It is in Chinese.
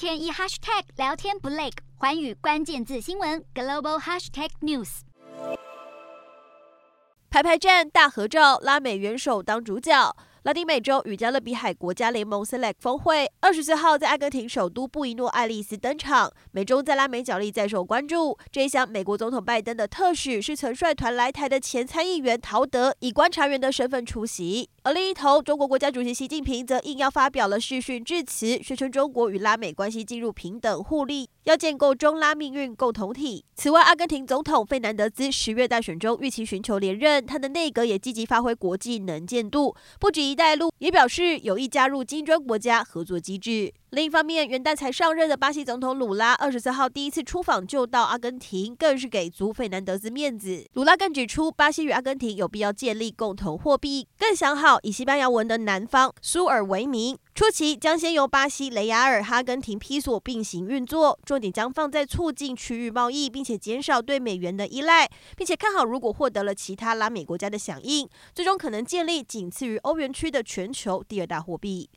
天一 hashtag 聊天不累，环宇关键字新闻 global hashtag news。排排站大合照，拉美元首当主角。拉丁美洲与加勒比海国家联盟 （CELAC） 峰会二十四号在阿根廷首都布宜诺艾利斯登场。美中在拉美角力再受关注。这一项美国总统拜登的特使是曾率团来台的前参议员陶德，以观察员的身份出席。而另一头，中国国家主席习近平则应邀发表了视讯致辞，宣称中国与拉美关系进入平等互利，要建构中拉命运共同体。此外，阿根廷总统费南德兹十月大选中预期寻求连任，他的内阁也积极发挥国际能见度，不止“一带一路”，也表示有意加入金砖国家合作机制。另一方面，元旦才上任的巴西总统鲁拉二十四号第一次出访就到阿根廷，更是给足费南德兹面子。鲁拉更指出，巴西与阿根廷有必要建立共同货币，更想好以西班牙文的南方苏尔为名。初期将先由巴西、雷亚尔、阿根廷披索并行运作，重点将放在促进区域贸易，并且减少对美元的依赖，并且看好如果获得了其他拉美国家的响应，最终可能建立仅次于欧元区的全球第二大货币。